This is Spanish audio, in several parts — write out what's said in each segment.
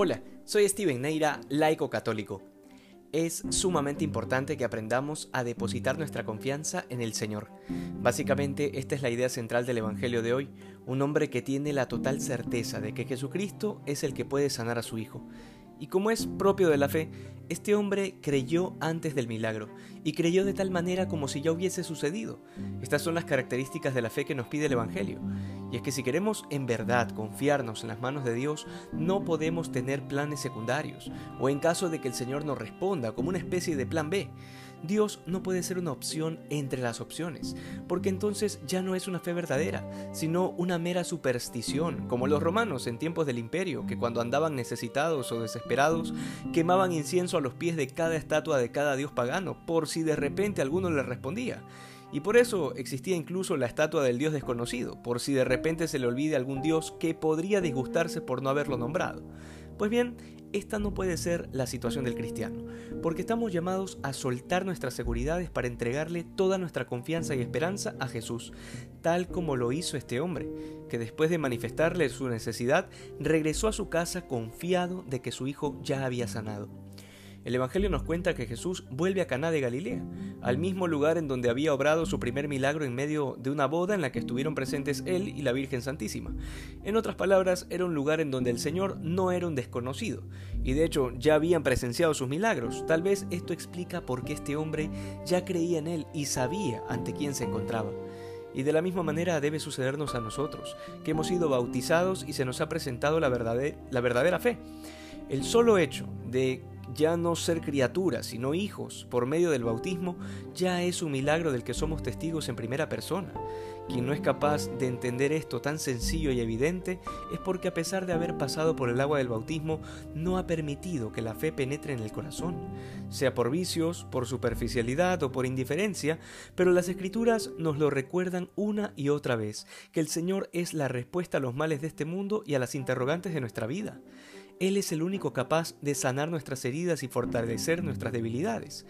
Hola, soy Steven Neira, laico católico. Es sumamente importante que aprendamos a depositar nuestra confianza en el Señor. Básicamente, esta es la idea central del Evangelio de hoy, un hombre que tiene la total certeza de que Jesucristo es el que puede sanar a su hijo. Y como es propio de la fe, este hombre creyó antes del milagro, y creyó de tal manera como si ya hubiese sucedido. Estas son las características de la fe que nos pide el Evangelio. Y es que si queremos en verdad confiarnos en las manos de Dios, no podemos tener planes secundarios, o en caso de que el Señor nos responda como una especie de plan B. Dios no puede ser una opción entre las opciones, porque entonces ya no es una fe verdadera, sino una mera superstición, como los romanos en tiempos del imperio, que cuando andaban necesitados o desesperados, quemaban incienso a los pies de cada estatua de cada dios pagano, por si de repente alguno les respondía. Y por eso existía incluso la estatua del dios desconocido, por si de repente se le olvide algún dios que podría disgustarse por no haberlo nombrado. Pues bien, esta no puede ser la situación del cristiano, porque estamos llamados a soltar nuestras seguridades para entregarle toda nuestra confianza y esperanza a Jesús, tal como lo hizo este hombre, que después de manifestarle su necesidad, regresó a su casa confiado de que su hijo ya había sanado. El Evangelio nos cuenta que Jesús vuelve a Caná de Galilea, al mismo lugar en donde había obrado su primer milagro en medio de una boda en la que estuvieron presentes él y la Virgen Santísima. En otras palabras, era un lugar en donde el Señor no era un desconocido, y de hecho ya habían presenciado sus milagros. Tal vez esto explica por qué este hombre ya creía en él y sabía ante quién se encontraba. Y de la misma manera debe sucedernos a nosotros, que hemos sido bautizados y se nos ha presentado la verdadera, la verdadera fe. El solo hecho de ya no ser criaturas, sino hijos, por medio del bautismo, ya es un milagro del que somos testigos en primera persona. Quien no es capaz de entender esto tan sencillo y evidente es porque a pesar de haber pasado por el agua del bautismo, no ha permitido que la fe penetre en el corazón, sea por vicios, por superficialidad o por indiferencia, pero las escrituras nos lo recuerdan una y otra vez, que el Señor es la respuesta a los males de este mundo y a las interrogantes de nuestra vida. Él es el único capaz de sanar nuestras heridas y fortalecer nuestras debilidades.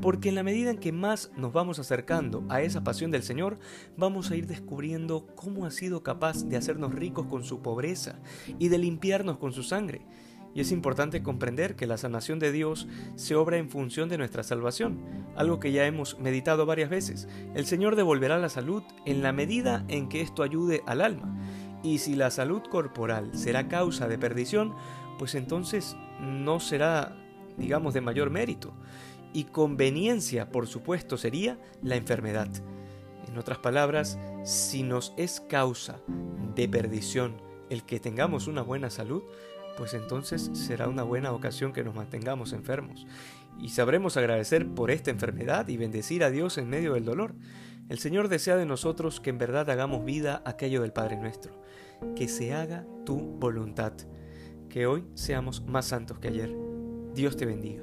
Porque en la medida en que más nos vamos acercando a esa pasión del Señor, vamos a ir descubriendo cómo ha sido capaz de hacernos ricos con su pobreza y de limpiarnos con su sangre. Y es importante comprender que la sanación de Dios se obra en función de nuestra salvación, algo que ya hemos meditado varias veces. El Señor devolverá la salud en la medida en que esto ayude al alma. Y si la salud corporal será causa de perdición, pues entonces no será, digamos, de mayor mérito. Y conveniencia, por supuesto, sería la enfermedad. En otras palabras, si nos es causa de perdición el que tengamos una buena salud, pues entonces será una buena ocasión que nos mantengamos enfermos. Y sabremos agradecer por esta enfermedad y bendecir a Dios en medio del dolor. El Señor desea de nosotros que en verdad hagamos vida aquello del Padre nuestro, que se haga tu voluntad que hoy seamos más santos que ayer. Dios te bendiga.